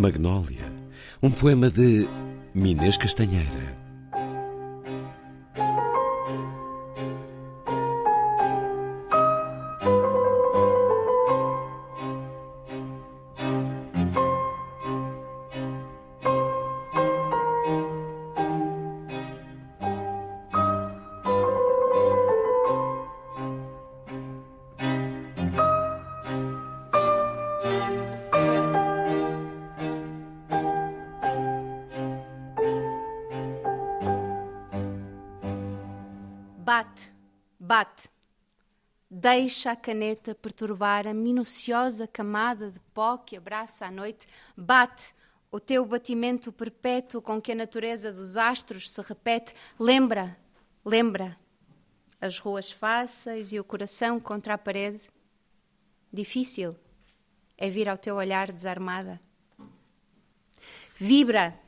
Magnólia, um poema de Minês Castanheira. Bate, bate. Deixa a caneta perturbar a minuciosa camada de pó que abraça a noite. Bate o teu batimento perpétuo com que a natureza dos astros se repete. Lembra, lembra as ruas fáceis e o coração contra a parede. Difícil é vir ao teu olhar desarmada. Vibra,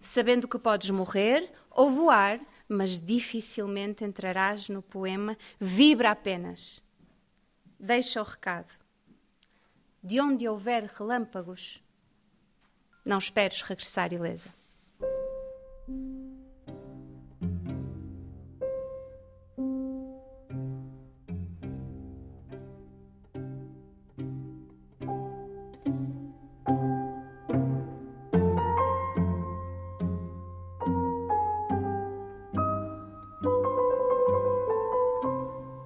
sabendo que podes morrer ou voar mas dificilmente entrarás no poema. Vibra apenas. Deixa o recado. De onde houver relâmpagos, não esperes regressar ilesa.